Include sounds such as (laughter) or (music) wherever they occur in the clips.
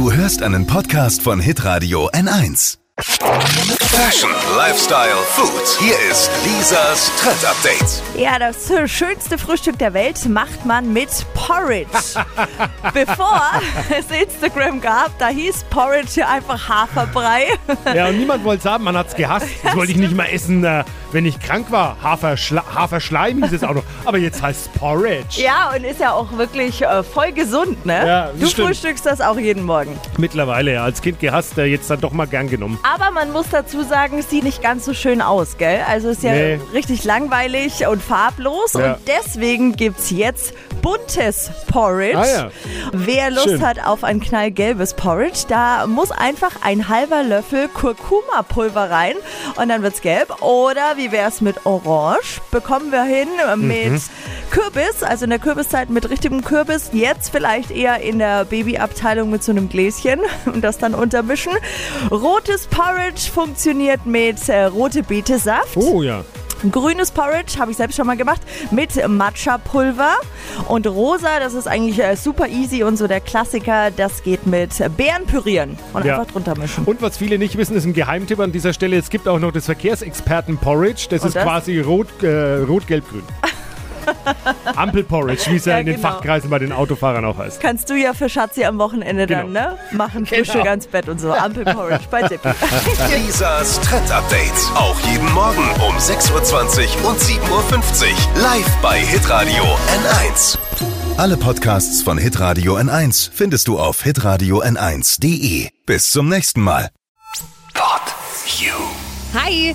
Du hörst einen Podcast von Hitradio N1. Fashion, Lifestyle, Food. Hier ist Lisas Trend Update. Ja, das schönste Frühstück der Welt macht man mit Porridge. (laughs) Bevor es Instagram gab, da hieß Porridge einfach Haferbrei. Ja, und niemand wollte es haben, man hat es gehasst. Das wollte ich nicht mal essen, äh, wenn ich krank war. Haferschla Haferschleim hieß es auch noch. Aber jetzt heißt es Porridge. Ja, und ist ja auch wirklich äh, voll gesund, ne? Ja, du stimmt. frühstückst das auch jeden Morgen. Mittlerweile, ja, als Kind gehasst, äh, jetzt dann doch mal gern genommen. Aber man muss dazu sagen, es sieht nicht ganz so schön aus, gell? Also ist ja Nee. richtig langweilig und farblos. Ja. Und deswegen gibt's jetzt buntes Porridge. Ah, ja. Wer Lust Schön. hat auf ein knallgelbes Porridge, da muss einfach ein halber Löffel Kurkuma-Pulver rein und dann wird's gelb. Oder wie wär's mit Orange? Bekommen wir hin mit Mhm. Kürbis, also in der Kürbiszeit mit richtigem Kürbis. Jetzt vielleicht eher in der Babyabteilung mit so einem Gläschen (laughs) und das dann untermischen. Rotes Porridge funktioniert mit äh, rote Betesaft. Oh ja. Grünes Porridge habe ich selbst schon mal gemacht mit Matcha-Pulver. Und rosa, das ist eigentlich äh, super easy und so der Klassiker, das geht mit Beeren pürieren und Ja. einfach drunter mischen. Und was viele nicht wissen, ist ein Geheimtipp an dieser Stelle. Es gibt auch noch das Verkehrsexperten Porridge. Das Und ist das? quasi rot, äh, rot gelb, grün. (laughs) Ampel-Porridge, wie es ja, Ja, in den genau. Fachkreisen bei den Autofahrern auch heißt. Kannst du ja für Schatzi am Wochenende dann, Genau. ne? Machen, Frühstück Genau. ans Bett und so. Ampel-Porridge bei Dippy. (laughs) Lisas Trend Update. Auch jeden Morgen um 6.20 Uhr und 7.50 Uhr. Live bei Hitradio N1. Alle Podcasts von Hitradio N1 findest du auf hitradio n1.de. Bis zum nächsten Mal. Pod You. Hi!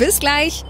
Bis gleich.